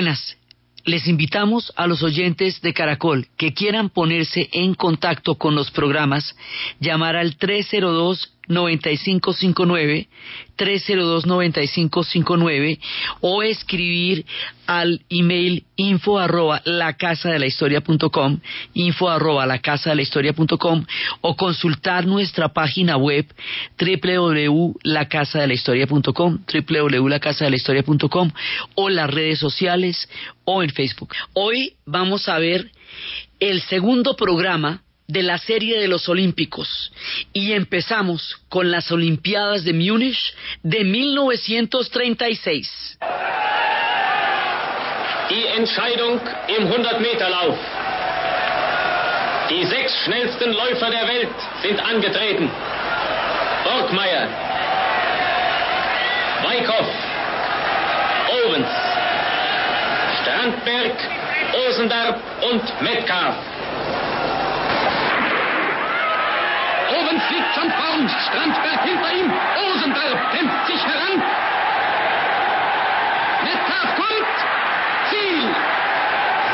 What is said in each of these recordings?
buenas. Les invitamos a los oyentes de Caracol que quieran ponerse en contacto con los programas, llamar al 302 9559 302-9559 o escribir al email info arroba la casa de la historia punto com, info arroba la casa de la historia punto com, o consultar nuestra página web www.lacasadelahistoria.com www.lacasadelahistoria.com o las redes sociales o en Facebook. Hoy vamos a ver el segundo programa de la serie de los Olímpicos y empezamos con las Olimpiadas de Múnich de 1936. Die Entscheidung im 100-Meter-Lauf. Die sechs schnellsten Läufer der Welt sind angetreten. Borgmeier, Weikhoff, Owens, Strandberg, Osendarp und Metcalf. Owens liegt schon vorn, Strandberg hinter ihm, Osendarp kämpft sich heran. Metcalf kommt, Ziel!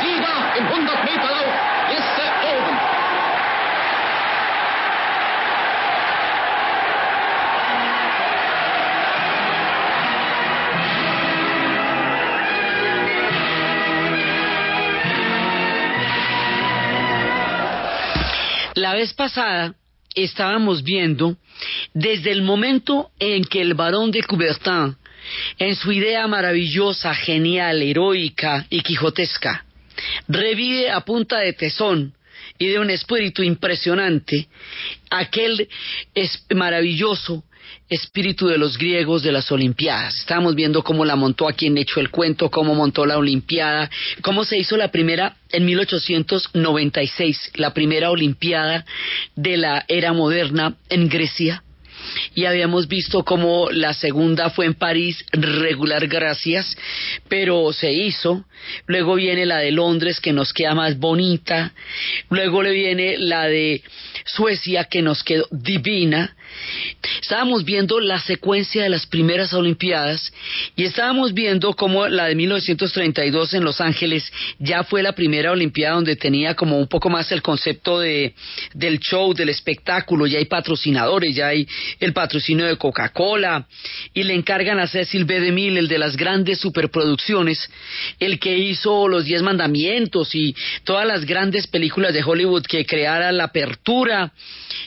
Sieger im 100-Meter-Lauf, Jesse Owens. La vez pasada estábamos viendo desde el momento en que el barón de Coubertin, en su idea maravillosa, genial, heroica y quijotesca, revive a punta de tesón y de un espíritu impresionante aquel es maravilloso espíritu de los griegos de las Olimpiadas. Estábamos viendo cómo la montó a quien echó el cuento, cómo montó la Olimpiada, cómo se hizo la primera en 1896, la primera Olimpiada de la era moderna en Grecia. Y habíamos visto cómo la segunda fue en París, regular gracias, pero se hizo. Luego viene la de Londres, que nos queda más bonita. Luego le viene la de Suecia, que nos quedó divina. Estábamos viendo la secuencia de las primeras Olimpiadas y estábamos viendo cómo la de 1932 en Los Ángeles ya fue la primera Olimpiada donde tenía como un poco más el concepto de, del show, del espectáculo, ya hay patrocinadores, ya hay el patrocinio de Coca-Cola y le encargan a Cecil B. DeMille, el de las grandes superproducciones, el que hizo Los Diez Mandamientos y todas las grandes películas de Hollywood que creara la apertura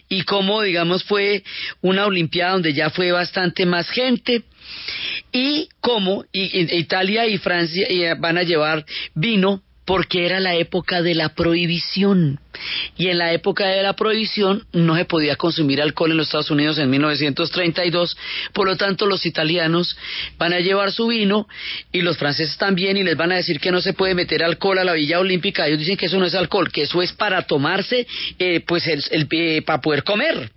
y cómo, digamos, fue una Olimpiada donde ya fue bastante más gente y cómo Italia y Francia eh, van a llevar vino porque era la época de la prohibición. Y en la época de la prohibición no se podía consumir alcohol en los Estados Unidos en 1932, por lo tanto los italianos van a llevar su vino y los franceses también y les van a decir que no se puede meter alcohol a la Villa Olímpica. Ellos dicen que eso no es alcohol, que eso es para tomarse, eh, pues el, el, eh, para poder comer,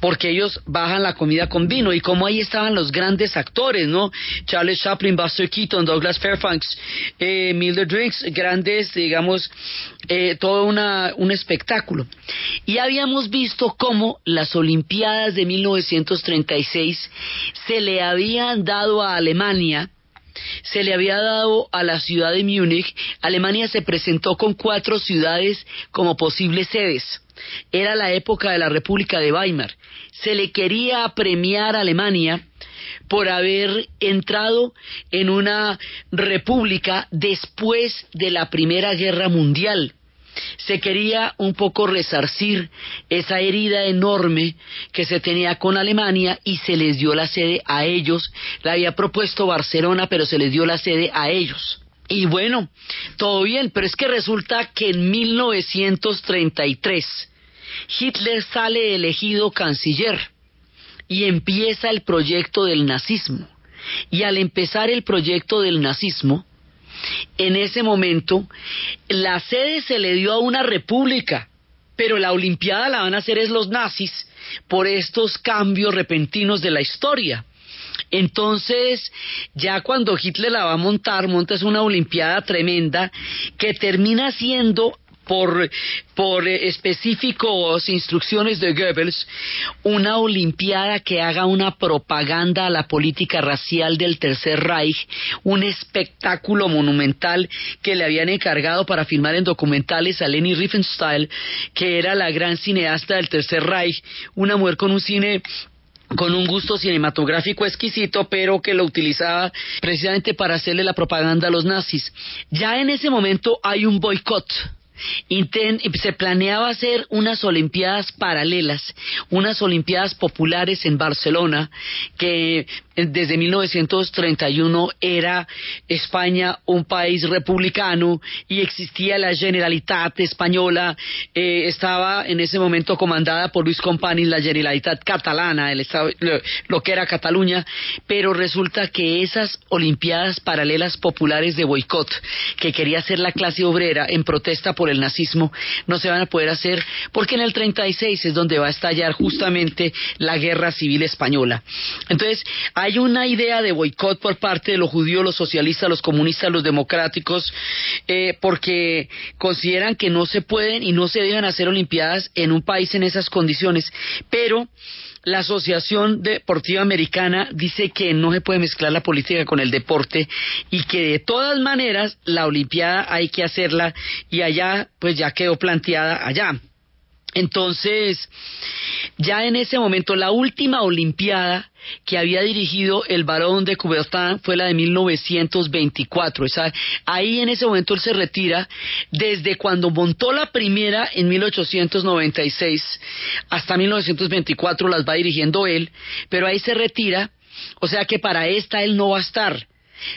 porque ellos bajan la comida con vino y como ahí estaban los grandes actores, ¿no? Charles Chaplin, Buster Keaton, Douglas Fairfax, eh, Mildred Drinks, grandes, digamos, eh, toda una un espectáculo. Y habíamos visto cómo las Olimpiadas de 1936 se le habían dado a Alemania, se le había dado a la ciudad de Múnich. Alemania se presentó con cuatro ciudades como posibles sedes. Era la época de la República de Weimar. Se le quería premiar a Alemania por haber entrado en una república después de la Primera Guerra Mundial se quería un poco resarcir esa herida enorme que se tenía con Alemania y se les dio la sede a ellos. La había propuesto Barcelona, pero se les dio la sede a ellos. Y bueno, todo bien, pero es que resulta que en 1933 Hitler sale elegido canciller y empieza el proyecto del nazismo. Y al empezar el proyecto del nazismo, en ese momento, la sede se le dio a una república, pero la Olimpiada la van a hacer es los nazis por estos cambios repentinos de la historia. Entonces, ya cuando Hitler la va a montar, monta una Olimpiada tremenda que termina siendo por, por eh, específicos instrucciones de Goebbels, una Olimpiada que haga una propaganda a la política racial del Tercer Reich, un espectáculo monumental que le habían encargado para filmar en documentales a Leni Riefenstahl, que era la gran cineasta del Tercer Reich, una mujer con un cine con un gusto cinematográfico exquisito, pero que lo utilizaba precisamente para hacerle la propaganda a los nazis. Ya en ese momento hay un boicot se planeaba hacer unas Olimpiadas paralelas, unas Olimpiadas populares en Barcelona, que desde 1931 era España un país republicano y existía la Generalitat española, eh, estaba en ese momento comandada por Luis Companys la Generalitat catalana, el estado, lo, que era Cataluña, pero resulta que esas Olimpiadas paralelas populares de boicot que quería hacer la clase obrera en protesta por el nazismo no se van a poder hacer porque en el 36 es donde va a estallar justamente la guerra civil española. Entonces, hay una idea de boicot por parte de los judíos, los socialistas, los comunistas, los democráticos, eh, porque consideran que no se pueden y no se deben hacer Olimpiadas en un país en esas condiciones. Pero la Asociación Deportiva Americana dice que no se puede mezclar la política con el deporte y que de todas maneras la Olimpiada hay que hacerla y allá pues ya quedó planteada allá. Entonces, ya en ese momento, la última Olimpiada que había dirigido el varón de Coubertin fue la de 1924. ahí en ese momento él se retira. Desde cuando montó la primera en 1896 hasta 1924 las va dirigiendo él, pero ahí se retira. O sea que para esta él no va a estar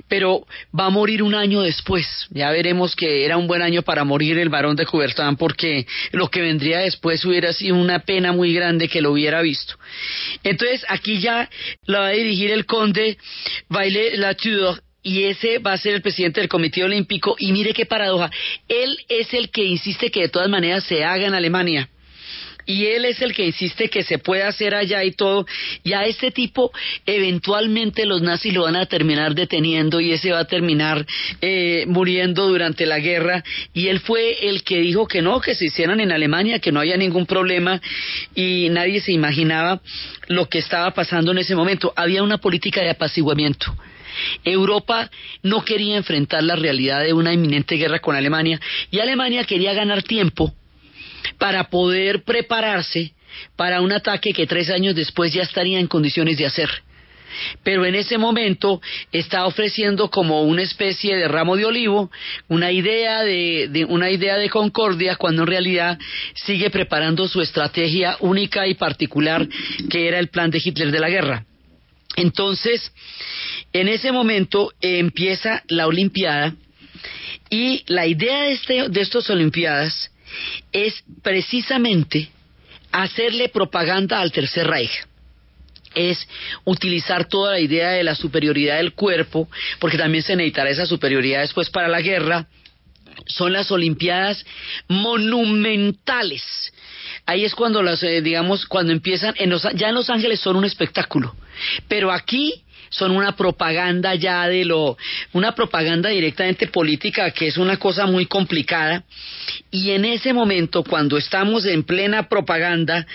pero va a morir un año después. Ya veremos que era un buen año para morir el varón de Coubertin porque lo que vendría después hubiera sido una pena muy grande que lo hubiera visto. Entonces aquí ya la va a dirigir el conde Baile Latour y ese va a ser el presidente del Comité Olímpico y mire qué paradoja, él es el que insiste que de todas maneras se haga en Alemania y él es el que insiste que se puede hacer allá y todo, y a este tipo eventualmente los nazis lo van a terminar deteniendo y ese va a terminar eh, muriendo durante la guerra, y él fue el que dijo que no, que se hicieran en Alemania, que no había ningún problema, y nadie se imaginaba lo que estaba pasando en ese momento. Había una política de apaciguamiento. Europa no quería enfrentar la realidad de una inminente guerra con Alemania y Alemania quería ganar tiempo para poder prepararse para un ataque que tres años después ya estaría en condiciones de hacer. Pero en ese momento está ofreciendo como una especie de ramo de olivo, una idea de, una idea de concordia, cuando en realidad sigue preparando su estrategia única y particular, que era el plan de Hitler de la guerra. Entonces, en ese momento empieza la Olimpiada y la idea de, este, de estas Olimpiadas es precisamente hacerle propaganda al Tercer Reich. Es utilizar toda la idea de la superioridad del cuerpo, porque también se necesitará esa superioridad después para la guerra, son las Olimpiadas monumentales. Ahí es cuando las, eh, digamos, cuando empiezan, ya en Los Ángeles son un espectáculo, pero aquí son una propaganda ya de lo, una propaganda directamente política que es una cosa muy complicada. Y en ese momento, cuando estamos en plena propaganda,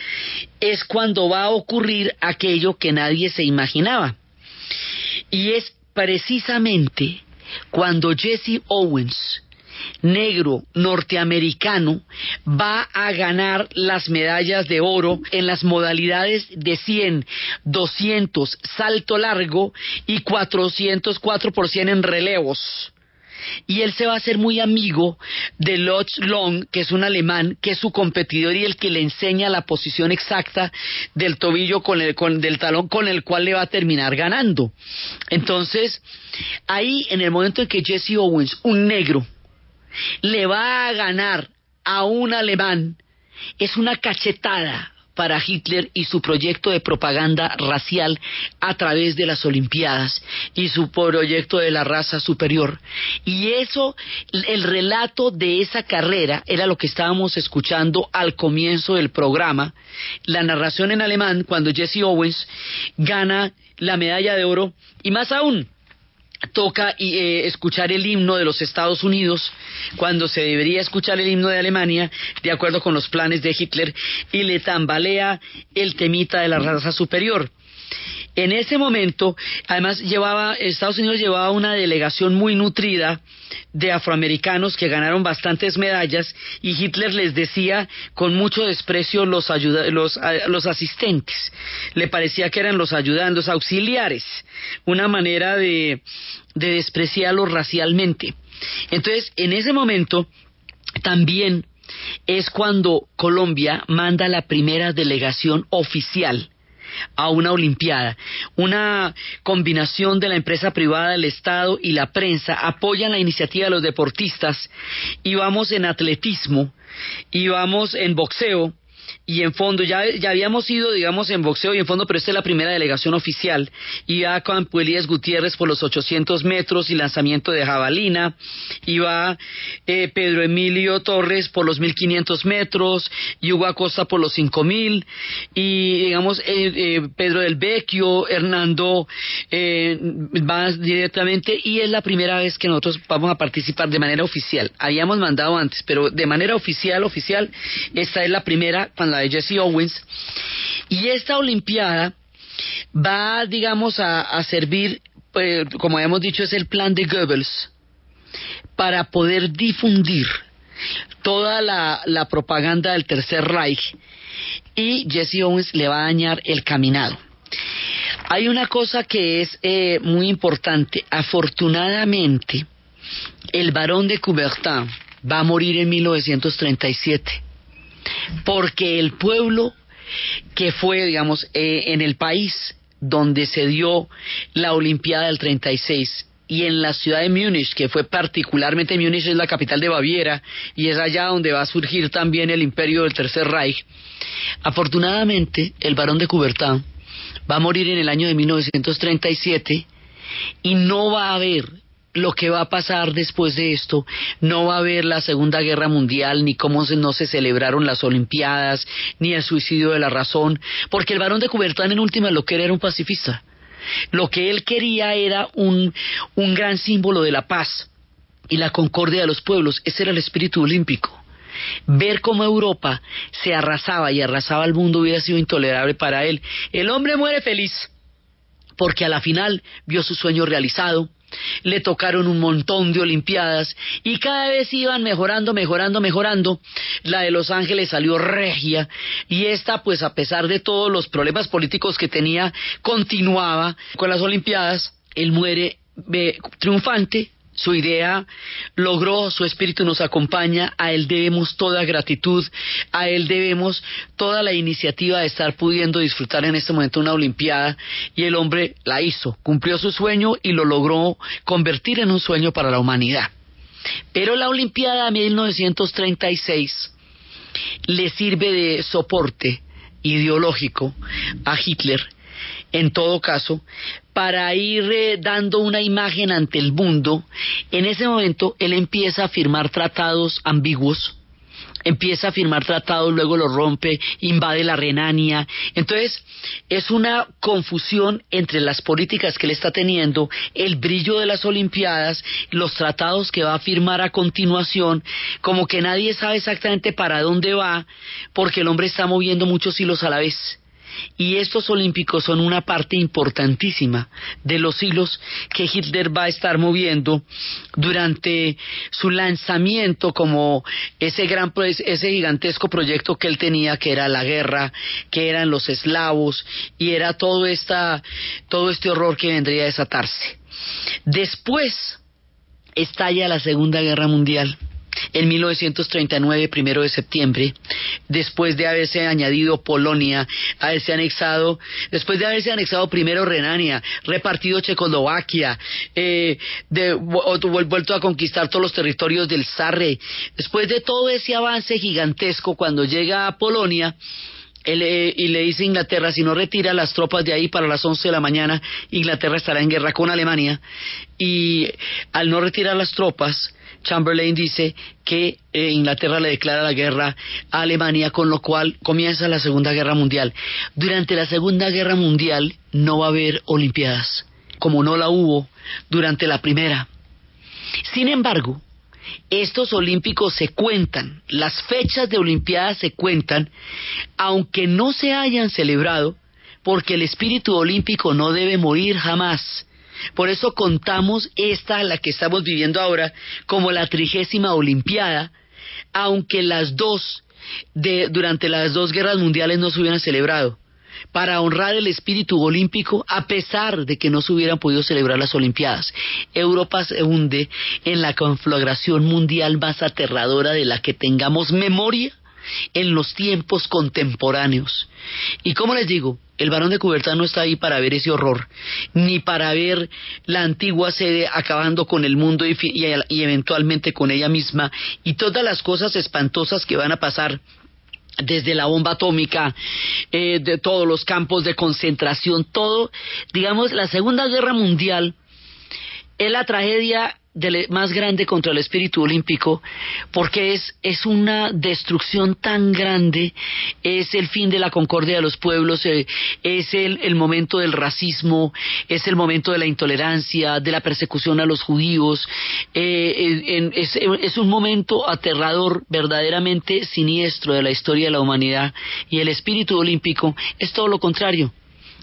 es cuando va a ocurrir aquello que nadie se imaginaba. Y es precisamente cuando Jesse Owens negro norteamericano va a ganar las medallas de oro en las modalidades de 100, 200 salto largo y 404 por 100 en relevos y él se va a hacer muy amigo de Lodge Long, que es un alemán, que es su competidor y el que le enseña la posición exacta del tobillo con el, con, del talón con el cual le va a terminar ganando. Entonces, ahí en el momento en que Jesse Owens, un negro, le va a ganar a un alemán es una cachetada para Hitler y su proyecto de propaganda racial a través de las Olimpiadas y su proyecto de la raza superior. Y eso, el relato de esa carrera era lo que estábamos escuchando al comienzo del programa, la narración en alemán cuando Jesse Owens gana la medalla de oro y más aún, toca eh, escuchar el himno de los Estados Unidos cuando se debería escuchar el himno de Alemania, de acuerdo con los planes de Hitler, y le tambalea el temita de la raza superior. En ese momento, además llevaba, Estados Unidos llevaba una delegación muy nutrida de afroamericanos que ganaron bastantes medallas y Hitler les decía con mucho desprecio los, los, los asistentes. Le parecía que eran los ayudantes, auxiliares, una manera de, de despreciarlos racialmente. Entonces, en ese momento, también es cuando Colombia manda la primera delegación oficial a una Olimpiada. Una combinación de la empresa privada, del Estado y la prensa apoyan la iniciativa de los deportistas y vamos en atletismo y vamos en boxeo y en fondo, ya, ya habíamos ido, digamos, en boxeo y en fondo, pero esta es la primera delegación oficial. Iba con Elías Gutiérrez por los 800 metros y lanzamiento de jabalina. Iba eh, Pedro Emilio Torres por los 1500 metros. Y Hugo Acosta por los 5000. Y, digamos, eh, eh, Pedro del Vecchio, Hernando va directamente. Y es la primera vez que nosotros vamos a participar de manera oficial. Habíamos mandado antes, pero de manera oficial, oficial, esta es la primera cuando de Jesse Owens. Y esta Olimpiada va, digamos, a, servir, pues, como hemos dicho, es el plan de Goebbels para poder difundir toda la, propaganda del Tercer Reich y Jesse Owens le va a dañar el caminado. Hay una cosa que es eh, muy importante. Afortunadamente, el barón de Coubertin va a morir en 1937 porque el pueblo que fue, digamos, eh, en el país donde se dio la Olimpiada del 36 y en la ciudad de Múnich, que fue particularmente Múnich es la capital de Baviera y es allá donde va a surgir también el imperio del Tercer Reich. Afortunadamente, el barón de Coubertin va a morir en el año de 1937 y no va a haber lo que va a pasar después de esto. No va a haber la Segunda Guerra Mundial, ni cómo no se celebraron las Olimpiadas, ni el suicidio de la razón, porque el varón de Coubertin en última lo que era era un pacifista. Lo que él quería era un, un gran símbolo de la paz y la concordia de los pueblos. Ese era el espíritu olímpico. Ver cómo Europa se arrasaba y arrasaba al mundo hubiera sido intolerable para él. El hombre muere feliz porque a la final vio su sueño realizado, le tocaron un montón de Olimpiadas y cada vez iban mejorando, mejorando, mejorando. La de Los Ángeles salió regia y esta, pues a pesar de todos los problemas políticos que tenía, continuaba con las Olimpiadas. Él muere triunfante, su idea logró, su espíritu nos acompaña, a él debemos toda gratitud, a él debemos toda la iniciativa de estar pudiendo disfrutar en este momento una Olimpiada y el hombre la hizo, cumplió su sueño y lo logró convertir en un sueño para la humanidad. Pero la Olimpiada de 1936 le sirve de soporte ideológico a Hitler en todo caso, para ir eh, dando una imagen ante el mundo, en ese momento él empieza a firmar tratados ambiguos, empieza a firmar tratados, luego lo rompe, invade la Renania. Entonces, es una confusión entre las políticas que él está teniendo, el brillo de las Olimpiadas, los tratados que va a firmar a continuación, como que nadie sabe exactamente para dónde va, porque el hombre está moviendo muchos hilos a la vez. Y estos olímpicos son una parte importantísima de los hilos que Hitler va a estar moviendo durante su lanzamiento como ese gran ese gigantesco proyecto que él tenía que era la guerra, que eran los eslavos y era todo esta todo este horror que vendría a desatarse. Después estalla la Segunda Guerra Mundial en 1939, primero de septiembre, después de haberse añadido Polonia, haberse anexado, después de haberse anexado primero Renania, repartido Checoslovaquia, eh, vuelto a conquistar todos los territorios del Sarre, después de todo ese avance gigantesco, cuando llega a Polonia, eh, y le dice a Inglaterra, si no retira las tropas de ahí para las 11 de la mañana, Inglaterra estará en guerra con Alemania. Y al no retirar las tropas, Chamberlain dice que eh, Inglaterra le declara la guerra a Alemania, con lo cual comienza la Segunda Guerra Mundial. Durante la Segunda Guerra Mundial no va a haber Olimpiadas. como no la hubo durante la primera. Sin embargo, estos olímpicos se cuentan, las fechas de Olimpiadas se cuentan, aunque no se hayan celebrado, porque el espíritu olímpico no debe morir jamás. Por eso contamos esta, la que estamos viviendo ahora, como la trigésima Olimpiada, aunque las dos, de, durante las dos guerras mundiales no se hubieran celebrado para honrar el espíritu olímpico a pesar de que no se hubieran podido celebrar las Olimpiadas. Europa se hunde en la conflagración mundial más aterradora de la que tengamos memoria en los tiempos contemporáneos. Y como les digo, el varón de Cubertán no está ahí para ver ese horror, ni para ver la antigua sede acabando con el mundo y, y eventualmente con ella misma y todas las cosas espantosas que van a pasar desde la bomba atómica, eh, de todos los campos de concentración, todo, digamos, la Segunda Guerra Mundial es la tragedia más grande contra el espíritu olímpico porque es, es una destrucción tan grande, es el fin de la concordia de los pueblos, eh, es el, momento del racismo, es el momento de la intolerancia, de la persecución a los judíos, eh, es, es un momento aterrador, verdaderamente siniestro de la historia de la humanidad y el espíritu olímpico es todo lo contrario.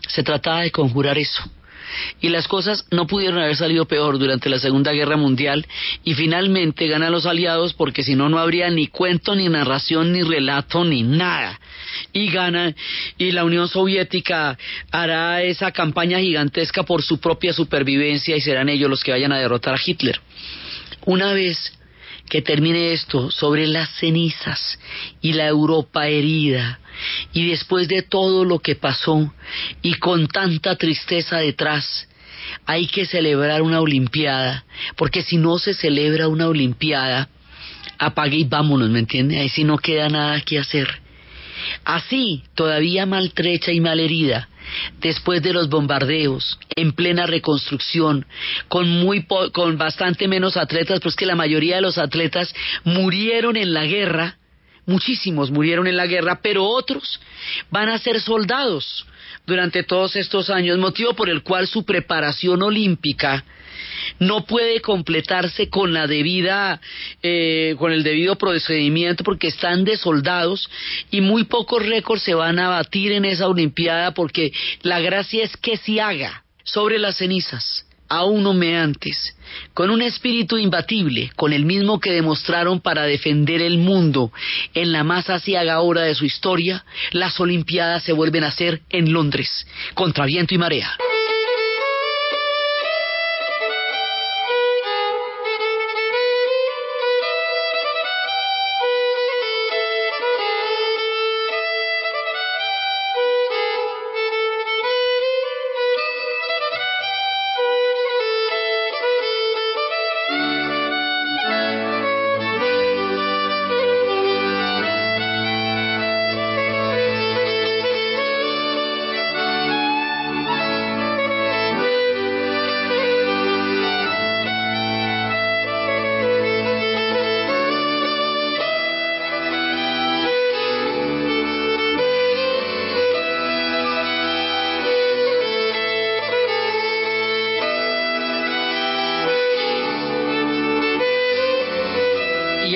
Se trataba de conjurar eso y las cosas no pudieron haber salido peor durante la Segunda Guerra Mundial y finalmente ganan los aliados porque si no no habría ni cuento ni narración ni relato ni nada y ganan y la Unión Soviética hará esa campaña gigantesca por su propia supervivencia y serán ellos los que vayan a derrotar a Hitler. Una vez que termine esto sobre las cenizas y la Europa herida, y después de todo lo que pasó y con tanta tristeza detrás, hay que celebrar una Olimpiada, porque si no se celebra una Olimpiada, apague y vámonos, ¿me entiende? Ahí sí no queda nada que hacer. Así, todavía maltrecha y malherida, después de los bombardeos, en plena reconstrucción, con, muy con bastante menos atletas, pues que la mayoría de los atletas murieron en la guerra, muchísimos murieron en la guerra, pero otros van a ser soldados durante todos estos años, motivo por el cual su preparación olímpica no puede completarse con la debida, eh, con el debido procedimiento porque están de soldados y muy pocos récords se van a batir en esa Olimpiada porque la gracia es que se haga sobre las cenizas aún humeantes, con un espíritu imbatible, con el mismo que demostraron para defender el mundo en la más asiaga hora de su historia, las Olimpiadas se vuelven a hacer en Londres, contra viento y marea.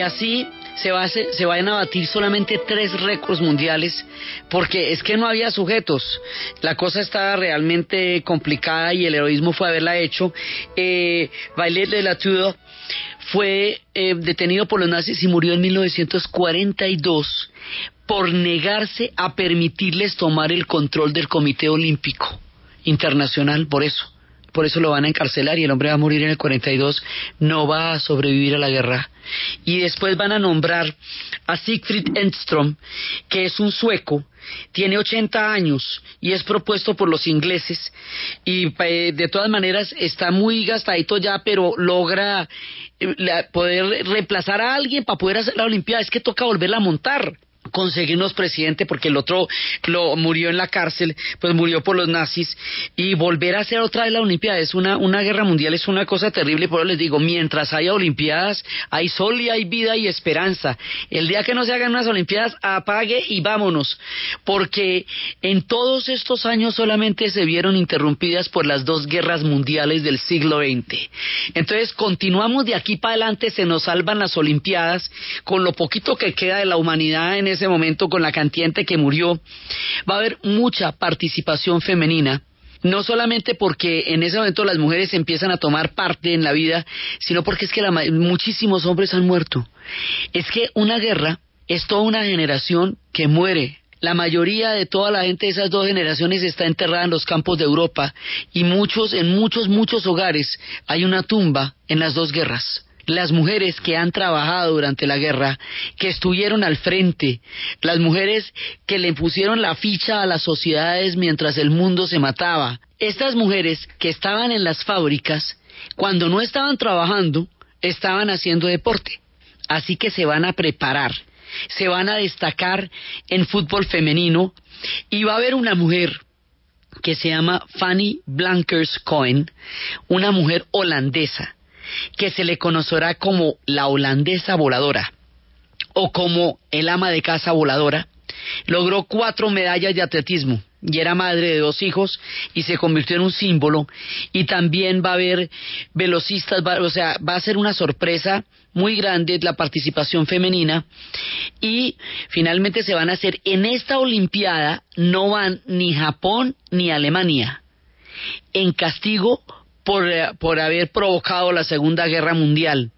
Así se, va se vayan a batir solamente tres récords mundiales, porque es que no había sujetos. La cosa estaba realmente complicada y el heroísmo fue haberla hecho. Eh, Bailet de la Tudor fue eh, detenido por los nazis y murió en 1942 por negarse a permitirles tomar el control del Comité Olímpico Internacional, por eso por eso lo van a encarcelar y el hombre va a morir en el 42, no va a sobrevivir a la guerra. Y después van a nombrar a Siegfried Enstrom, que es un sueco, tiene 80 años y es propuesto por los ingleses y eh, de todas maneras está muy gastadito ya, pero logra eh, poder reemplazar a alguien para poder hacer la Olimpiada. Es que toca volverla a montar conseguirnos presidente porque el otro lo murió en la cárcel, pues murió por los nazis y volver a hacer otra vez la Olimpiada es una una guerra mundial es una cosa terrible, por eso les digo, mientras haya Olimpiadas hay sol y hay vida y esperanza. El día que no se hagan unas Olimpiadas apague y vámonos, porque en todos estos años solamente se vieron interrumpidas por las dos guerras mundiales del siglo XX. Entonces continuamos de aquí para adelante, se nos salvan las Olimpiadas con lo poquito que queda de la humanidad en ese momento con la cantidad que murió, va a haber mucha participación femenina no solamente porque en ese momento las mujeres empiezan a tomar parte en la vida, sino porque es que muchísimos hombres han muerto. Es que una guerra es toda una generación que muere. La mayoría de toda la gente de esas dos generaciones está enterrada en los campos de Europa y muchos, en muchos, muchos hogares hay una tumba en las dos guerras las mujeres que han trabajado durante la guerra, que estuvieron al frente, las mujeres que le pusieron la ficha a las sociedades mientras el mundo se mataba. Estas mujeres que estaban en las fábricas, cuando no estaban trabajando, estaban haciendo deporte. Así que se van a preparar, se van a destacar en fútbol femenino y va a haber una mujer que se llama Fanny Blankers Cohen, una mujer holandesa que se le conocerá como la holandesa voladora o como el ama de casa voladora, logró cuatro medallas de atletismo y era madre de dos hijos y se convirtió en un símbolo. Y también va a haber velocistas, o sea, va a ser una sorpresa muy grande la participación femenina. Y finalmente se van a hacer en esta Olimpiada no van ni Japón ni Alemania. En castigo por, eh, por haber provocado la Segunda Guerra Mundial.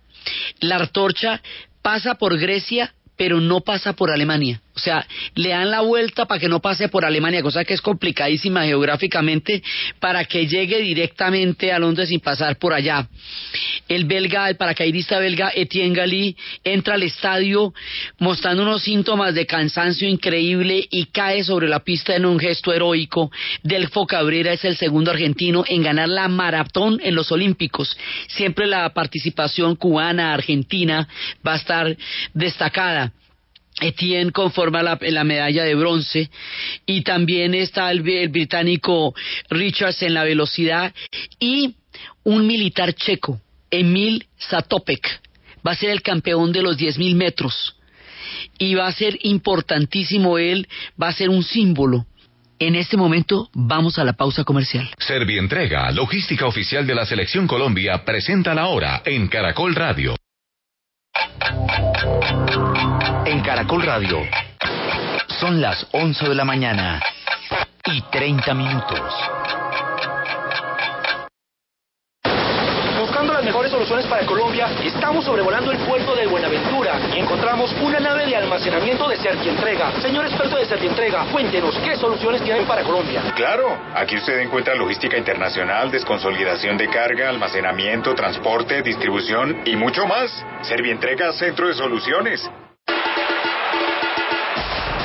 La antorcha pasa por Grecia, pero no pasa por Alemania. O sea, le dan la vuelta para que no pase por Alemania, cosa que es complicadísima geográficamente, para que llegue directamente a Londres sin pasar por allá. El belga, el paracaidista belga Etienne Gali, entra al estadio mostrando unos síntomas de cansancio increíble y cae sobre la pista en un gesto heroico. Delfo Cabrera es el segundo argentino en ganar la maratón en los Olímpicos. Siempre la participación cubana, argentina, va a estar destacada. Etienne conforma la, medalla de bronce y también está el, británico Richards en la velocidad y un militar checo, Emil Satopek, va a ser el campeón de los 10.000 metros y va a ser importantísimo él, va a ser un símbolo. En este momento vamos a la pausa comercial. Servientrega, logística oficial de la Selección Colombia, presenta la hora en Caracol Radio. En Caracol Radio son las 11 de la mañana y 30 minutos. Mejores soluciones para Colombia, estamos sobrevolando el puerto de Buenaventura y encontramos una nave de almacenamiento de Servientrega. Señor experto de Servientrega, cuéntenos qué soluciones tienen para Colombia. Claro, aquí usted encuentra logística internacional, desconsolidación de carga, almacenamiento, transporte, distribución y mucho más. Servientrega, centro de soluciones.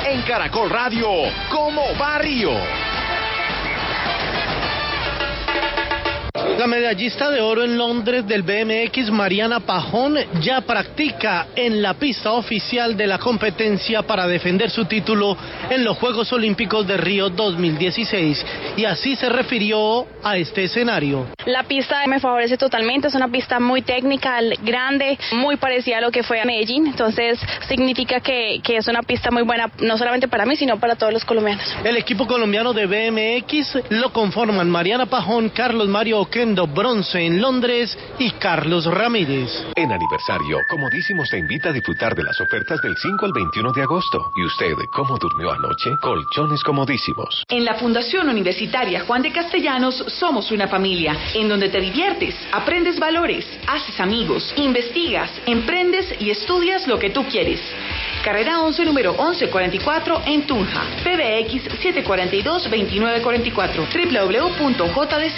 En Caracol Radio, como barrio. La medallista de oro en Londres del BMX, Mariana Pajón, ya practica en la pista oficial de la competencia para defender su título en los Juegos Olímpicos de Río 2016 y así se refirió a este escenario. La pista me favorece totalmente, es una pista muy técnica, grande, muy parecida a lo que fue a Medellín, entonces significa que, que es una pista muy buena no solamente para mí, sino para todos los colombianos. El equipo colombiano de BMX lo conforman Mariana Pajón, Carlos Mario Bronce en Londres y Carlos Ramírez. En aniversario, Comodísimos te invita a disfrutar de las ofertas del 5 al 21 de agosto. ¿Y usted cómo durmió anoche? Colchones comodísimos. En la Fundación Universitaria Juan de Castellanos somos una familia en donde te diviertes, aprendes valores, haces amigos, investigas, emprendes y estudias lo que tú quieres. Carrera 11, número 1144 en Tunja. PBX 742-2944. www.jdc.edu.co.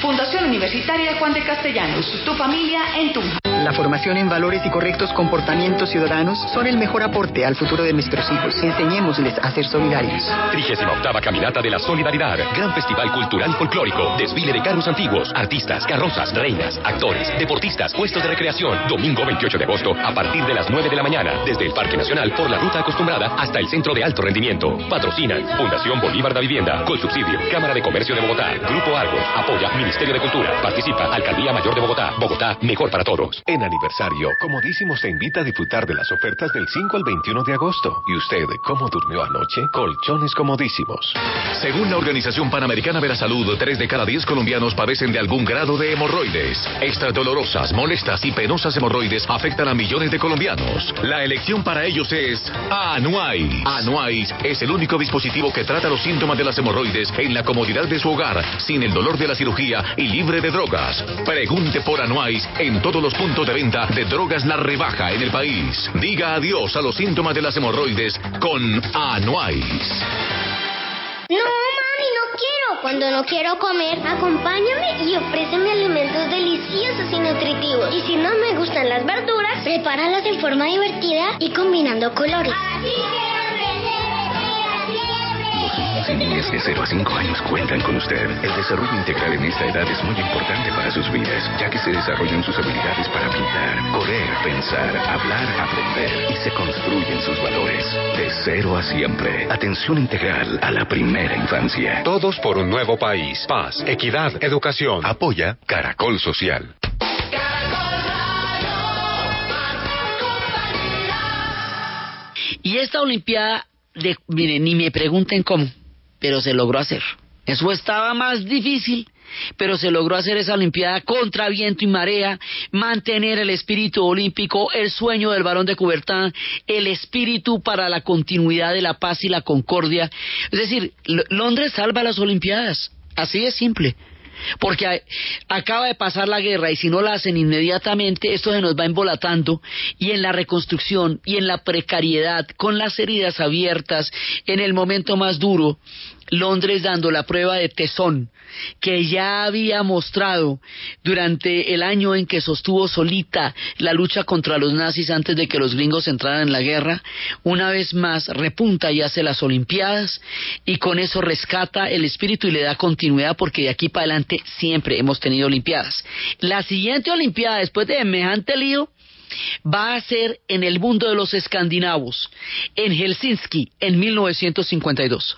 Fundación Universitaria Juan de Castellanos. Tu familia en Tunja. La formación en valores y correctos comportamientos ciudadanos son el mejor aporte al futuro de nuestros hijos. Enseñémosles a ser solidarios. 38 Caminata de la Solidaridad. Gran Festival Cultural y Folclórico. Desfile de carros antiguos, artistas, carrozas, reinas, actores, deportistas, puestos de recreación. Domingo 28 de agosto a partir de las 9 de la mañana. Desde el Parque Nacional por la ruta acostumbrada hasta el Centro de Alto Rendimiento. Patrocinan Fundación Bolívar da Vivienda. Con subsidio. Cámara de Comercio de Bogotá. Grupo Argos. Apoya Ministerio de Cultura. Participa Alcaldía Mayor de Bogotá. Bogotá, mejor para todos. En aniversario, Comodísimos te invita a disfrutar de las ofertas del 5 al 21 de agosto. ¿Y usted cómo durmió anoche? Colchones comodísimos. Según la Organización Panamericana de la Salud, 3 de cada 10 colombianos padecen de algún grado de hemorroides. Estas dolorosas, molestas y penosas hemorroides afectan a millones de colombianos. La elección para ellos es Anuais. Anuais es el único dispositivo que trata los síntomas de las hemorroides en la comodidad de su hogar, sin el dolor de la cirugía y libre de drogas. Pregunte por Anuais en todos los puntos de venta de drogas La Rebaja en el país. Diga adiós a los síntomas de las hemorroides con Anuais. No quiero. Cuando no quiero comer, acompáñame y ofréceme alimentos deliciosos y nutritivos. Y si no me gustan las verduras, prepáralas en forma divertida y combinando colores. Los niños y niñas de 0 a 5 años cuentan con usted. El desarrollo integral en esta edad es muy importante para sus vidas, ya que se desarrollan sus habilidades para pintar, correr, pensar, hablar, aprender y se construyen sus valores. De cero a siempre. Atención integral a la primera infancia. Todos por un nuevo país. Paz, equidad, educación. Apoya Caracol Social. Y esta Olimpiada, de, miren, ni me pregunten cómo, pero se logró hacer. Eso estaba más difícil, pero se logró hacer esa Olimpiada contra viento y marea, mantener el espíritu olímpico, el sueño del varón de Coubertin, el espíritu para la continuidad de la paz y la concordia. Es decir, Londres salva las Olimpiadas, así de simple. Porque acaba de pasar la guerra y si no la hacen inmediatamente, esto se nos va embolatando y en la reconstrucción y en la precariedad, con las heridas abiertas, en el momento más duro, Londres dando la prueba de tesón que ya había mostrado durante el año en que sostuvo solita la lucha contra los nazis antes de que los gringos entraran en la guerra, una vez más repunta y hace las Olimpiadas y con eso rescata el espíritu y le da continuidad porque de aquí para adelante siempre hemos tenido Olimpiadas. La siguiente Olimpiada después de semejante lío va a ser en el mundo de los escandinavos, en Helsinki, en 1952.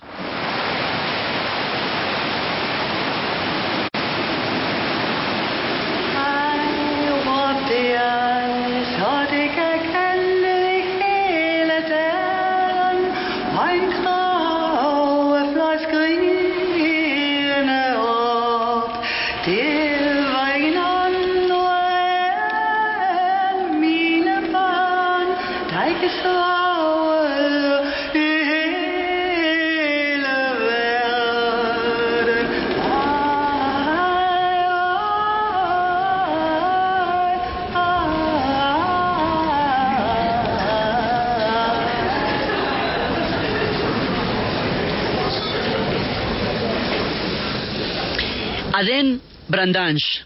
Brandange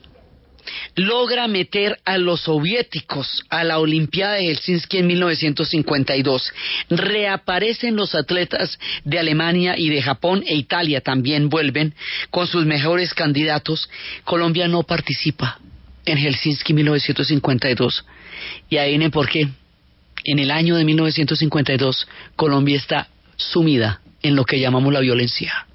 logra meter a los soviéticos a la Olimpiada de Helsinki en 1952. Reaparecen los atletas de Alemania y de Japón e Italia también vuelven con sus mejores candidatos. Colombia no participa en Helsinki 1952. Y ahí viene por qué. En el año de 1952 Colombia está sumida en lo que llamamos la violencia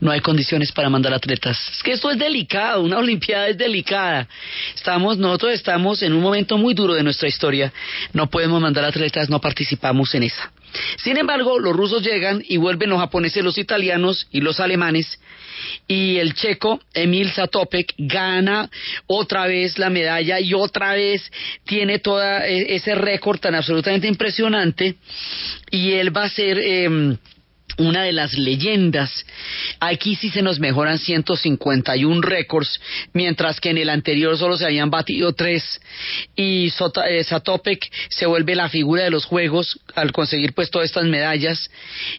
no hay condiciones para mandar atletas. Es que esto es delicado, una Olimpiada es delicada. Estamos, nosotros estamos en un momento muy duro de nuestra historia. No podemos mandar atletas, no participamos en esa. Sin embargo, los rusos llegan y vuelven los japoneses, los italianos y los alemanes. Y el checo Emil Satopek gana otra vez la medalla y otra vez tiene todo ese récord tan absolutamente impresionante. Y él va a ser. Eh, una de las leyendas. Aquí sí se nos mejoran 151 récords, mientras que en el anterior solo se habían batido tres. Y Sota, eh, Satopek se vuelve la figura de los juegos al conseguir pues todas estas medallas.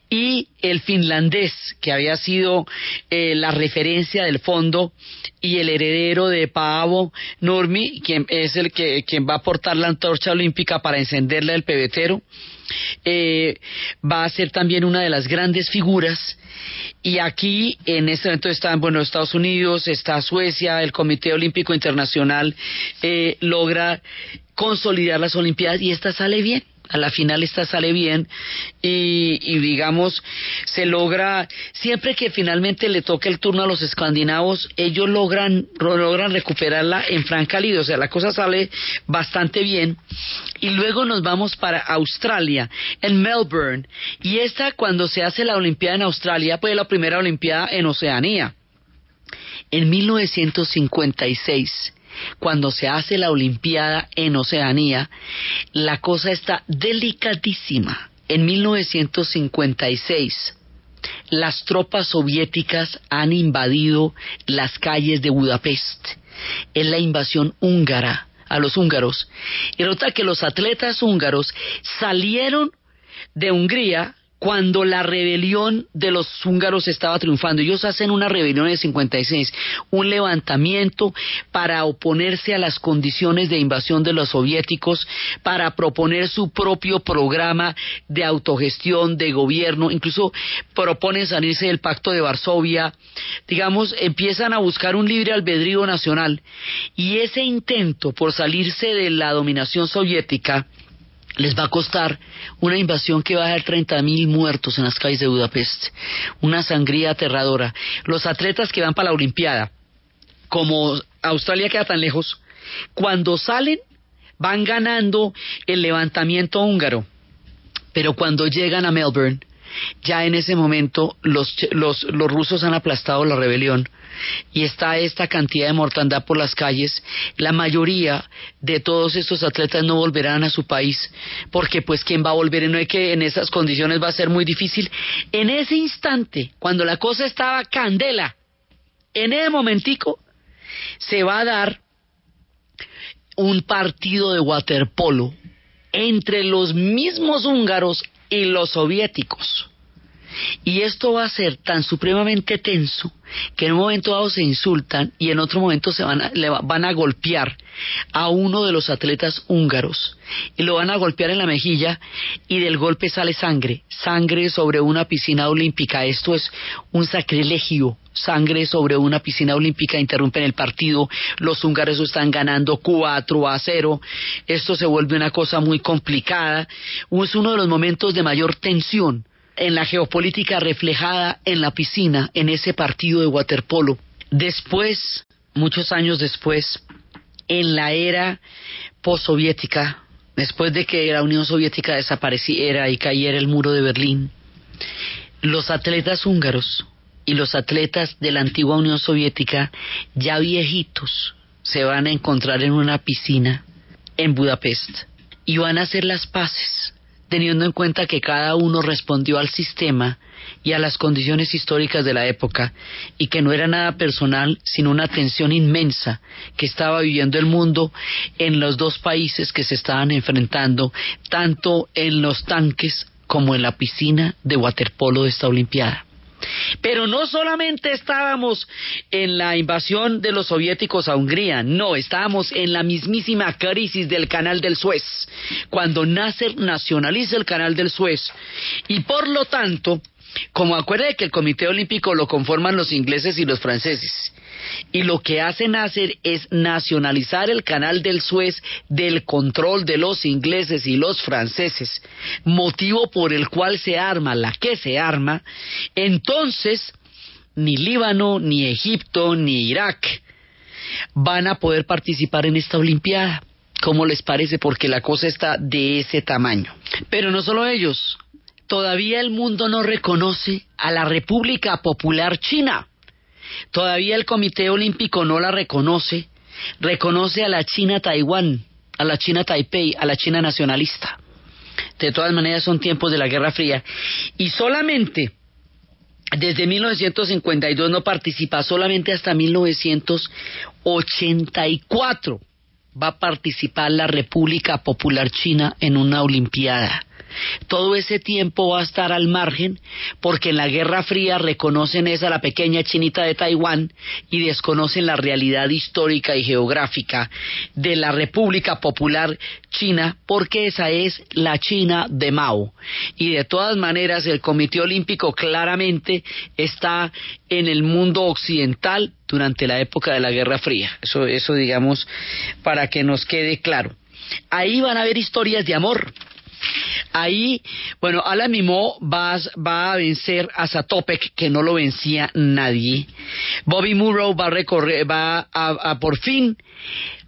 Y el finlandés, que había sido eh, la referencia del fondo, y el heredero de Paavo Nurmi, quien es el que quien va a portar la antorcha olímpica para encenderla del pebetero, eh, va a ser también una de las grandes figuras. Y aquí, en este momento, están bueno, Estados Unidos, está Suecia, el Comité Olímpico Internacional eh, logra consolidar las Olimpiadas y esta sale bien a la final esta sale bien y, digamos se logra siempre que finalmente le toca el turno a los escandinavos ellos logran logran recuperarla en franca o sea la cosa sale bastante bien. Y luego nos vamos para Australia en Melbourne. Y esta cuando se hace la olimpiada en Australia pues la primera olimpiada en Oceanía en 1956 cuando se hace la Olimpiada en Oceanía, la cosa está delicadísima. En 1956, las tropas soviéticas han invadido las calles de Budapest. Es la invasión húngara a los húngaros. Y resulta que los atletas húngaros salieron de Hungría cuando la rebelión de los húngaros estaba triunfando. Ellos hacen una rebelión en el 56, un levantamiento para oponerse a las condiciones de invasión de los soviéticos, para proponer su propio programa de autogestión, de gobierno, incluso proponen salirse del pacto de Varsovia, digamos, empiezan a buscar un libre albedrío nacional. Y ese intento por salirse de la dominación soviética, les va a costar una invasión que va a dar 30.000 muertos en las calles de Budapest, una sangría aterradora. Los atletas que van para la Olimpiada, como Australia queda tan lejos, cuando salen van ganando el levantamiento húngaro, pero cuando llegan a Melbourne, ya en ese momento los, los, los rusos han aplastado la rebelión y está esta cantidad de mortandad por las calles, la mayoría de todos estos atletas no volverán a su país, porque pues quién va a volver, no hay que en esas condiciones va a ser muy difícil. En ese instante, cuando la cosa estaba candela, en ese momentico se va a dar un partido de waterpolo entre los mismos húngaros y los soviéticos. Y esto va a ser tan supremamente tenso que en un momento dado se insultan y en otro momento se van a, le van a golpear a uno de los atletas húngaros. Y lo van a golpear en la mejilla y del golpe sale sangre, sangre sobre una piscina olímpica. Esto es un sacrilegio, sangre sobre una piscina olímpica, interrumpen el partido, los húngaros están ganando 4 a 0, esto se vuelve una cosa muy complicada, es uno de los momentos de mayor tensión en la geopolítica reflejada en la piscina, en ese partido de waterpolo. Después, muchos años después, en la era postsoviética, después de que la Unión Soviética desapareciera y cayera el muro de Berlín, los atletas húngaros y los atletas de la antigua Unión Soviética, ya viejitos, se van a encontrar en una piscina en Budapest y van a hacer las paces teniendo en cuenta que cada uno respondió al sistema y a las condiciones históricas de la época y que no era nada personal sino una tensión inmensa que estaba viviendo el mundo en los dos países que se estaban enfrentando tanto en los tanques como en la piscina de waterpolo de esta olimpiada. Pero no solamente estábamos en la invasión de los soviéticos a Hungría, no, estábamos en la mismísima crisis del canal del Suez, cuando Nasser nacionaliza el canal del Suez. Y por lo tanto, como acuerde que el Comité Olímpico lo conforman los ingleses y los franceses, y lo que hacen hacer es nacionalizar el canal del Suez del control de los ingleses y los franceses, motivo por el cual se arma la que se arma, entonces ni Líbano, ni Egipto, ni Irak van a poder participar en esta Olimpiada. ¿Cómo les parece? Porque la cosa está de ese tamaño. Pero no solo ellos, todavía el mundo no reconoce a la República Popular China Todavía el Comité Olímpico no la reconoce, reconoce a la China Taiwán, a la China Taipei, a la China nacionalista. De todas maneras son tiempos de la Guerra Fría. Y solamente desde 1952 no participa, solamente hasta 1984 va a participar la República Popular China en una Olimpiada. Todo ese tiempo va a estar al margen porque en la Guerra Fría reconocen esa la pequeña chinita de Taiwán y desconocen la realidad histórica y geográfica de la República Popular China porque esa es la China de Mao. Y de todas maneras el Comité Olímpico claramente está en el mundo occidental durante la época de la Guerra Fría. Eso, eso digamos, para que nos quede claro. Ahí van a haber historias de amor. Ahí, bueno, Alan Mimo va, va, a vencer a Satopek, que no lo vencía nadie. Bobby Murrow va a recorrer, va a por fin,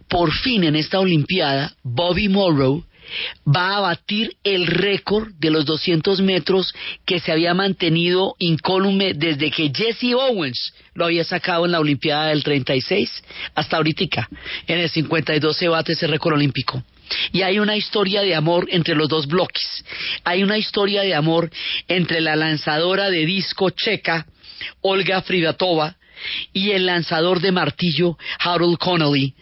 por fin en esta Olimpiada, Bobby Murrow va a batir el récord de los 200 metros que se había mantenido incólume desde que Jesse Owens lo había sacado en la Olimpiada del 36 hasta ahorita. En el 52 se bate ese récord olímpico. Y hay una historia de amor entre los dos bloques. Hay una historia de amor entre la lanzadora de disco checa, Olga Fridatova, y el lanzador de martillo Harold Connolly.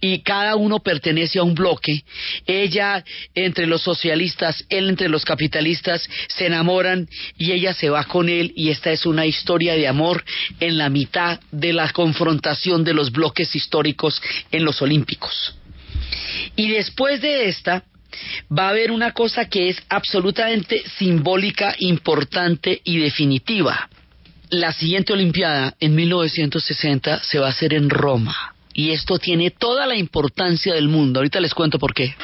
Y cada uno pertenece a un bloque. Ella entre los socialistas él entre los capitalistas se enamoran y ella se va con él. Y esta es una historia de amor en la mitad de la confrontación de los bloques históricos en los olímpicos y después de esta va a haber una cosa que es absolutamente simbólica importante y definitiva la siguiente Olimpiada en 1960 se va a hacer en Roma. Y esto tiene toda la importancia del mundo. Ahorita les cuento por qué.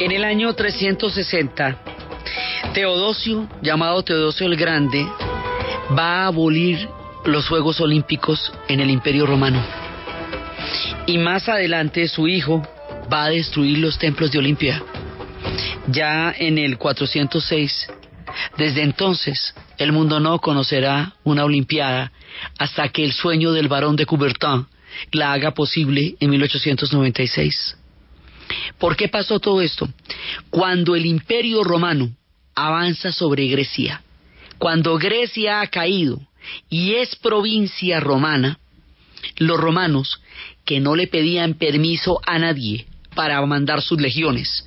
En el año 360, Teodosio, llamado Teodosio el Grande, va a abolir los Juegos Olímpicos en el Imperio Romano. Y más adelante su hijo va a destruir los templos de Olimpia. Ya en el 406, desde entonces, el mundo no conocerá una Olimpiada hasta que el sueño del barón de Coubertin la haga posible en 1896. ¿Por qué pasó todo esto? Cuando el imperio romano avanza sobre Grecia, cuando Grecia ha caído y es provincia romana, los romanos, que no le pedían permiso a nadie para mandar sus legiones,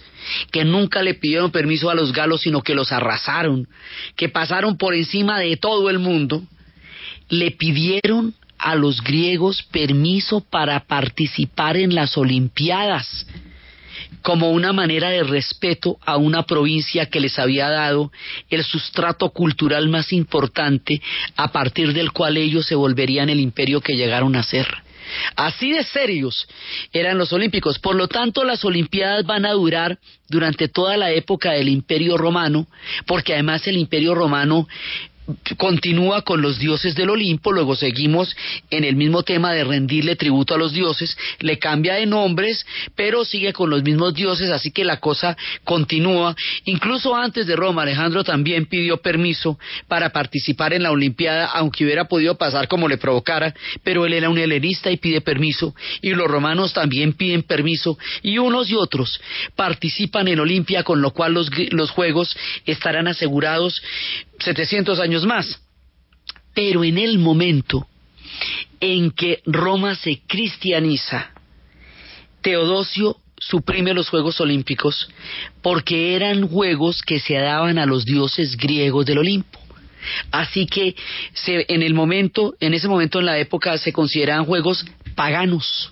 que nunca le pidieron permiso a los galos, sino que los arrasaron, que pasaron por encima de todo el mundo, le pidieron a los griegos permiso para participar en las Olimpiadas como una manera de respeto a una provincia que les había dado el sustrato cultural más importante a partir del cual ellos se volverían el imperio que llegaron a ser. Así de serios eran los olímpicos. Por lo tanto, las Olimpiadas van a durar durante toda la época del Imperio Romano, porque además el Imperio Romano continúa con los dioses del Olimpo, luego seguimos en el mismo tema de rendirle tributo a los dioses, le cambia de nombres, pero sigue con los mismos dioses, así que la cosa continúa. Incluso antes de Roma, Alejandro también pidió permiso para participar en la Olimpiada, aunque hubiera podido pasar como le provocara, pero él era un helenista y pide permiso, y los romanos también piden permiso, y unos y otros participan en Olimpia, con lo cual los, los Juegos estarán asegurados 700 años más. Pero en el momento en que Roma se cristianiza, Teodosio suprime los Juegos Olímpicos porque eran juegos que se daban a los dioses griegos del Olimpo. Así que se, en el momento, en ese momento en la época se consideraban juegos paganos,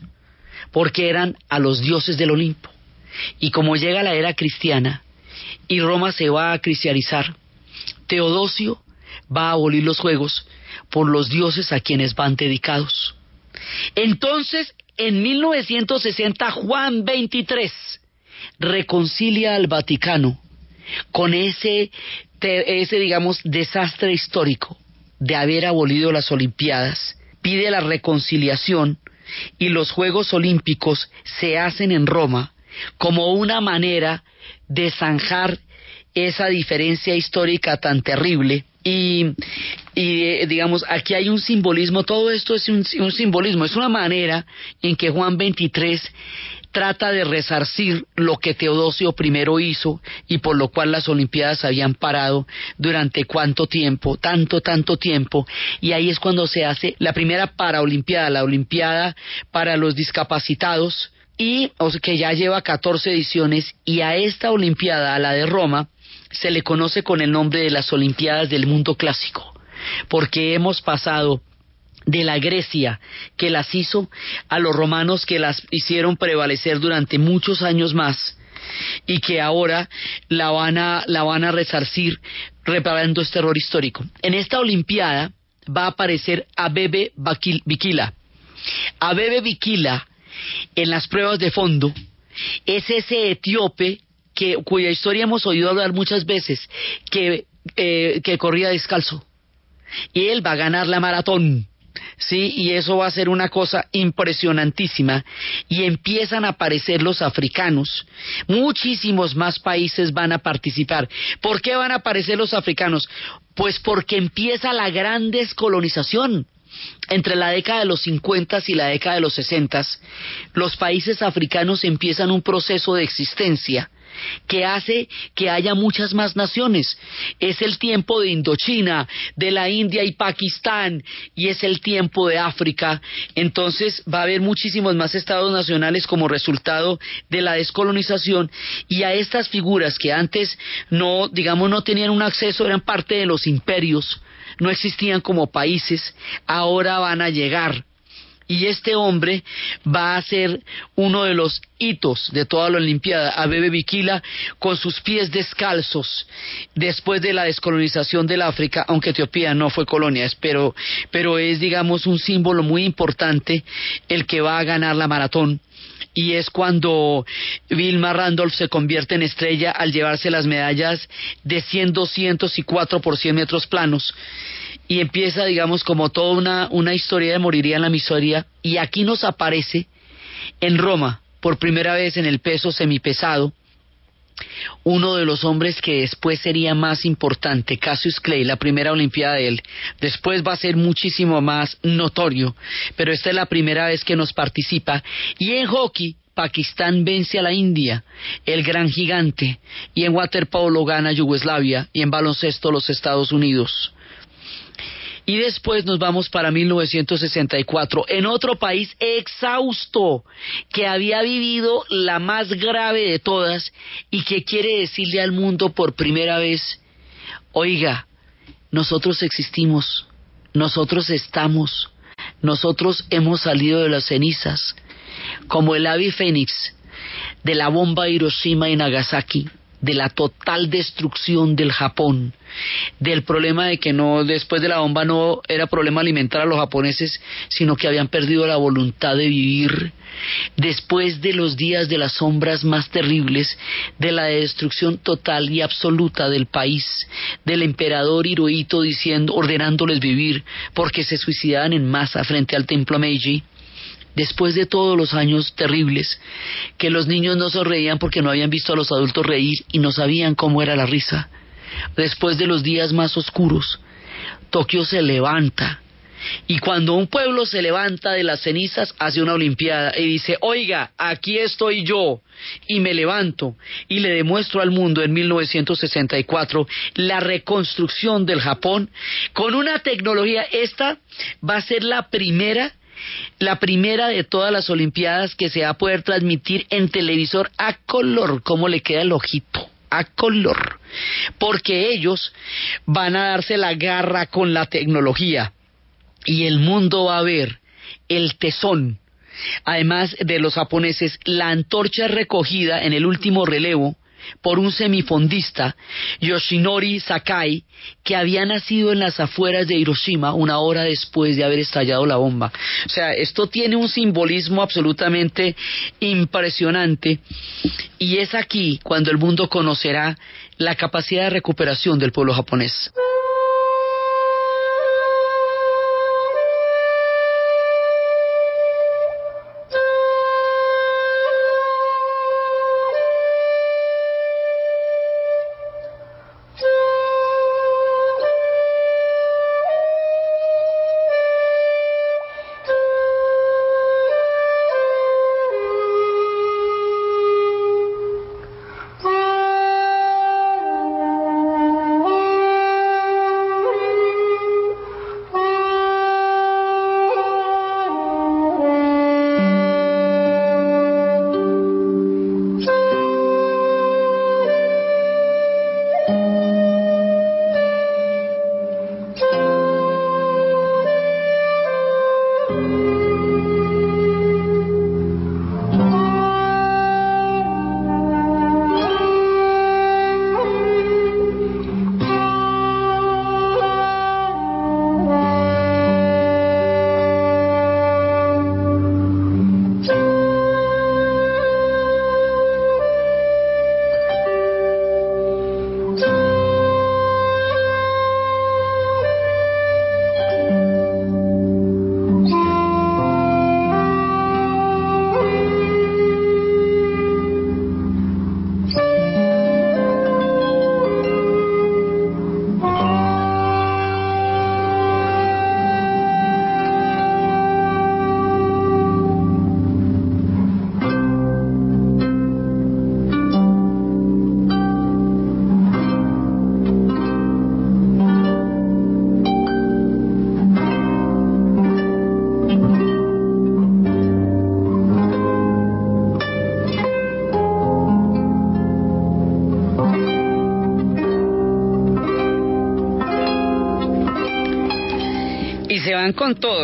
porque eran a los dioses del Olimpo. Y como llega la era cristiana y Roma se va a cristianizar, Teodosio va a abolir los juegos por los dioses a quienes van dedicados. Entonces, en 1960, Juan 23 reconcilia al Vaticano con ese ese, digamos, desastre histórico de haber abolido las Olimpiadas, pide la reconciliación y los Juegos Olímpicos se hacen en Roma como una manera de zanjar esa diferencia histórica tan terrible y, y, digamos, aquí hay un simbolismo, todo esto es un, simbolismo, es una manera en que Juan 23 trata de resarcir lo que Teodosio I hizo y por lo cual las Olimpiadas habían parado durante cuánto tiempo, tanto, tanto tiempo, y ahí es cuando se hace la primera paraolimpiada, la Olimpiada para los discapacitados, y o que ya lleva 14 ediciones, y a esta Olimpiada, a la de Roma, se le conoce con el nombre de las Olimpiadas del mundo clásico, porque hemos pasado de la Grecia que las hizo a los romanos que las hicieron prevalecer durante muchos años más y que ahora la van a, la van a resarcir reparando este error histórico. En esta Olimpiada va a aparecer Abebe Bikila. Abebe Bikila, en las pruebas de fondo, es ese etíope que, cuya historia hemos oído hablar muchas veces, que, eh, que corría descalzo. Y él va a ganar la maratón. Sí, y eso va a ser una cosa impresionantísima. Y empiezan a aparecer los africanos. Muchísimos más países van a participar. ¿Por qué van a aparecer los africanos? Pues porque empieza la gran descolonización. Entre la década de los 50 y la década de los 60, los países africanos empiezan un proceso de existencia que hace que haya muchas más naciones. Es el tiempo de Indochina, de la India y Pakistán, y es el tiempo de África. Entonces va a haber muchísimos más estados nacionales como resultado de la descolonización y a estas figuras que antes no, digamos, no tenían un acceso, eran parte de los imperios, no existían como países, ahora van a llegar y este hombre va a ser uno de los hitos de toda la Olimpiada, a Bebe Bikila con sus pies descalzos después de la descolonización del África, aunque Etiopía no fue colonia, pero, pero es digamos un símbolo muy importante el que va a ganar la maratón. Y es cuando Vilma Randolph se convierte en estrella al llevarse las medallas de 100, 200 y 4 por 100 metros planos. Y empieza, digamos, como toda una, una historia de moriría en la miseria, y aquí nos aparece en Roma, por primera vez en el peso semipesado, uno de los hombres que después sería más importante, Cassius Clay, la primera Olimpiada de él, después va a ser muchísimo más notorio, pero esta es la primera vez que nos participa, y en hockey, Pakistán vence a la India, el gran gigante, y en waterpolo gana Yugoslavia, y en baloncesto los Estados Unidos. Y después nos vamos para 1964, en otro país exhausto, que había vivido la más grave de todas y que quiere decirle al mundo por primera vez, oiga, nosotros existimos, nosotros estamos, nosotros hemos salido de las cenizas, como el ave fénix de la bomba Hiroshima y Nagasaki de la total destrucción del Japón, del problema de que no después de la bomba no era problema alimentar a los japoneses, sino que habían perdido la voluntad de vivir, después de los días de las sombras más terribles, de la destrucción total y absoluta del país, del emperador Hirohito diciendo, ordenándoles vivir, porque se suicidaban en masa frente al templo Meiji, después de todos los años terribles, que los niños no sonreían porque no habían visto a los adultos reír y no sabían cómo era la risa, después de los días más oscuros, Tokio se levanta. Y cuando un pueblo se levanta de las cenizas, hace una olimpiada y dice, oiga, aquí estoy yo, y me levanto y le demuestro al mundo en 1964 la reconstrucción del Japón con una tecnología, esta va a ser la primera la primera de todas las Olimpiadas que se va a poder transmitir en televisor a color, como le queda el ojito, a color, porque ellos van a darse la garra con la tecnología. Y el mundo va a ver el tesón. Además de los japoneses, la antorcha recogida en el último relevo por un semifondista, Yoshinori Sakai, que había nacido en las afueras de Hiroshima una hora después de haber estallado la bomba. O sea, esto tiene un simbolismo absolutamente impresionante y es aquí cuando el mundo conocerá la capacidad de recuperación del pueblo japonés.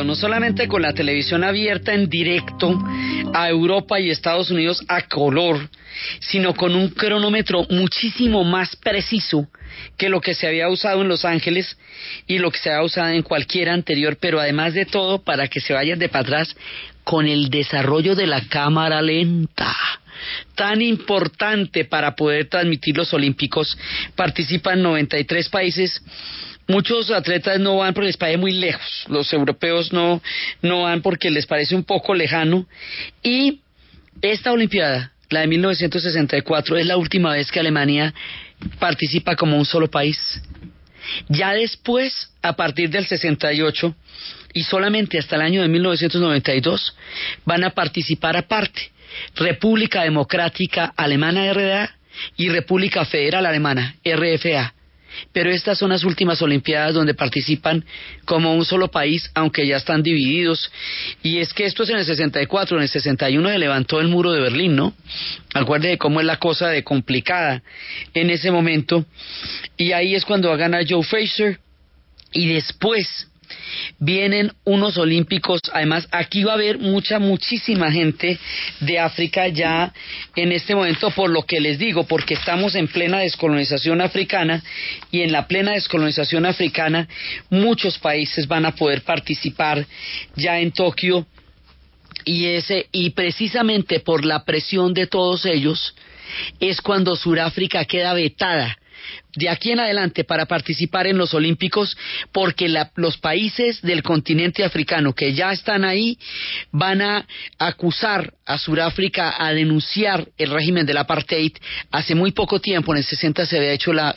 No solamente con la televisión abierta en directo a Europa y Estados Unidos a color, sino con un cronómetro muchísimo más preciso que lo que se había usado en Los Ángeles y lo que se había usado en cualquier anterior, pero además de todo, para que se vayan de para atrás, con el desarrollo de la cámara lenta tan importante para poder transmitir los Olímpicos. Participan 93 países. Muchos atletas no van porque les parece muy lejos. Los europeos no, no van porque les parece un poco lejano. Y esta Olimpiada, la de 1964, es la última vez que Alemania participa como un solo país. Ya después, a partir del 68 y solamente hasta el año de 1992, van a participar aparte República Democrática Alemana RDA y República Federal Alemana RFA. Pero estas son las últimas Olimpiadas donde participan como un solo país, aunque ya están divididos. Y es que esto es en el 64, en el 61 se levantó el muro de Berlín, ¿no? Acuerde cómo es la cosa de complicada en ese momento. Y ahí es cuando va a ganar Joe Fraser. Y después vienen unos olímpicos, además aquí va a haber mucha, muchísima gente de África ya en este momento, por lo que les digo, porque estamos en plena descolonización africana y en la plena descolonización africana muchos países van a poder participar ya en Tokio. Y ese y precisamente por la presión de todos ellos es cuando Sudáfrica queda vetada de aquí en adelante para participar en los Olímpicos porque la, los países del continente africano que ya están ahí van a acusar a Sudáfrica a denunciar el régimen del apartheid. Hace muy poco tiempo, en el 60, se había hecho la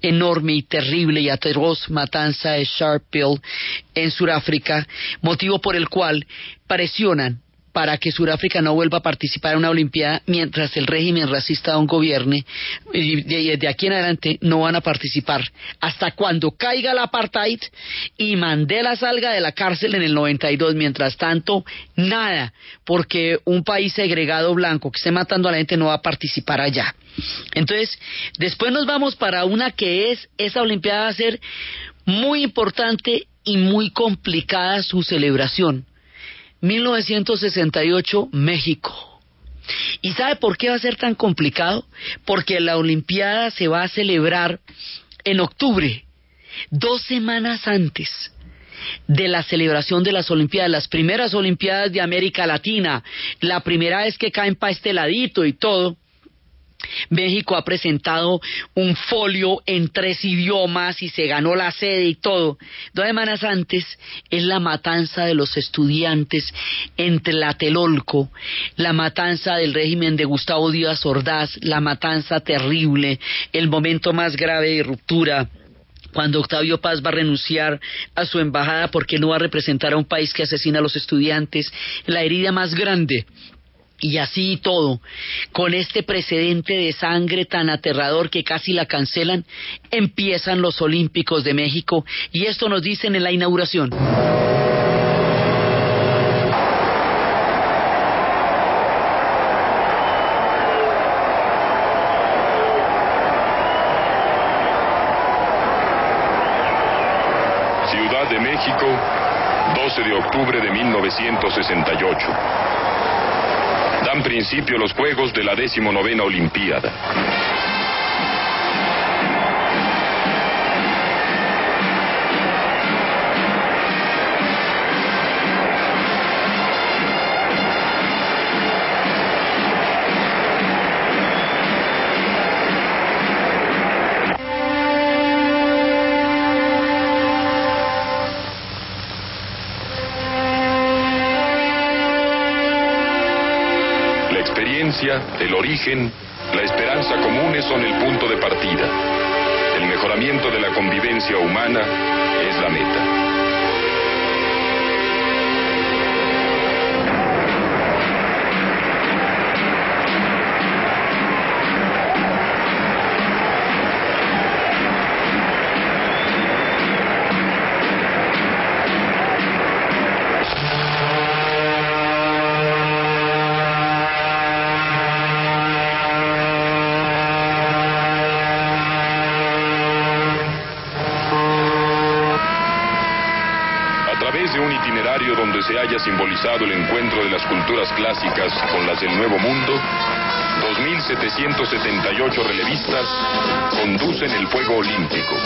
enorme y terrible y atroz matanza de Sharpeville en Sudáfrica, motivo por el cual presionan para que Sudáfrica no vuelva a participar en una Olimpiada mientras el régimen racista aún gobierne. Y de, de, aquí en adelante no van a participar hasta cuando caiga el apartheid y Mandela salga de la cárcel en el 92. Mientras tanto, nada, porque un país segregado blanco que esté matando a la gente no va a participar allá. Entonces, después nos vamos para una que es, esa Olimpiada va a ser muy importante y muy complicada su celebración 1968, México. ¿Y sabe por qué va a ser tan complicado? Porque la Olimpiada se va a celebrar en octubre, dos semanas antes de la celebración de las Olimpiadas, las primeras Olimpiadas de América Latina, la primera vez que caen para este ladito y todo, México ha presentado un folio en tres idiomas y se ganó la sede y todo. Dos semanas antes es la matanza de los estudiantes en Tlatelolco, la matanza del régimen de Gustavo Díaz Ordaz, la matanza terrible, el momento más grave de ruptura cuando Octavio Paz va a renunciar a su embajada porque no va a representar a un país que asesina a los estudiantes, la herida más grande y así todo, con este precedente de sangre tan aterrador que casi la cancelan, empiezan los Olímpicos de México y esto nos dicen en la inauguración. Ciudad de México, 12 de octubre de 1968 dan principio los Juegos de la decimonovena Olimpiada. La esperanza comunes son el punto de partida. El mejoramiento de la convivencia humana se haya simbolizado el encuentro de las culturas clásicas con las del Nuevo Mundo, 2.778 relevistas conducen el fuego olímpico.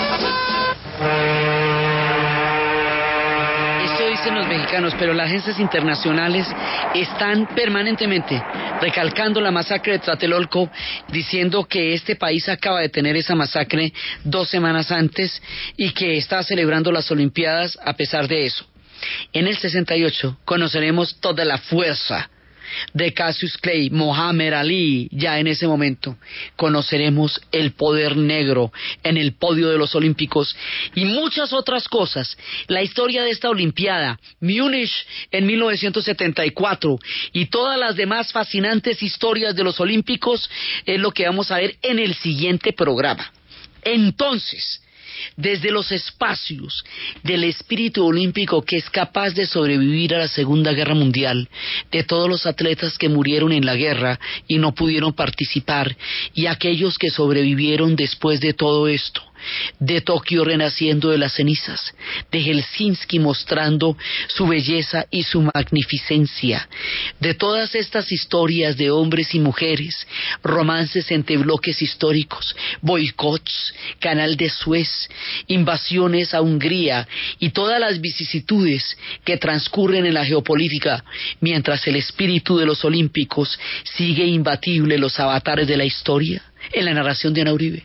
Esto dicen los mexicanos, pero las agencias internacionales están permanentemente recalcando la masacre de Tlatelolco, diciendo que este país acaba de tener esa masacre dos semanas antes y que está celebrando las Olimpiadas a pesar de eso. En el 68 conoceremos toda la fuerza de Cassius Clay, Mohamed Ali, ya en ese momento conoceremos el poder negro en el podio de los Olímpicos y muchas otras cosas. La historia de esta Olimpiada, Múnich en 1974 y todas las demás fascinantes historias de los Olímpicos es lo que vamos a ver en el siguiente programa. Entonces, desde los espacios del espíritu olímpico que es capaz de sobrevivir a la Segunda Guerra Mundial, de todos los atletas que murieron en la guerra y no pudieron participar, y aquellos que sobrevivieron después de todo esto, de Tokio renaciendo de las cenizas, de Helsinki mostrando su belleza y su magnificencia, de todas estas historias de hombres y mujeres, romances entre bloques históricos, boicots, canal de Suez, invasiones a Hungría y todas las vicisitudes que transcurren en la geopolítica, mientras el espíritu de los olímpicos sigue imbatible los avatares de la historia, en la narración de Ana Uribe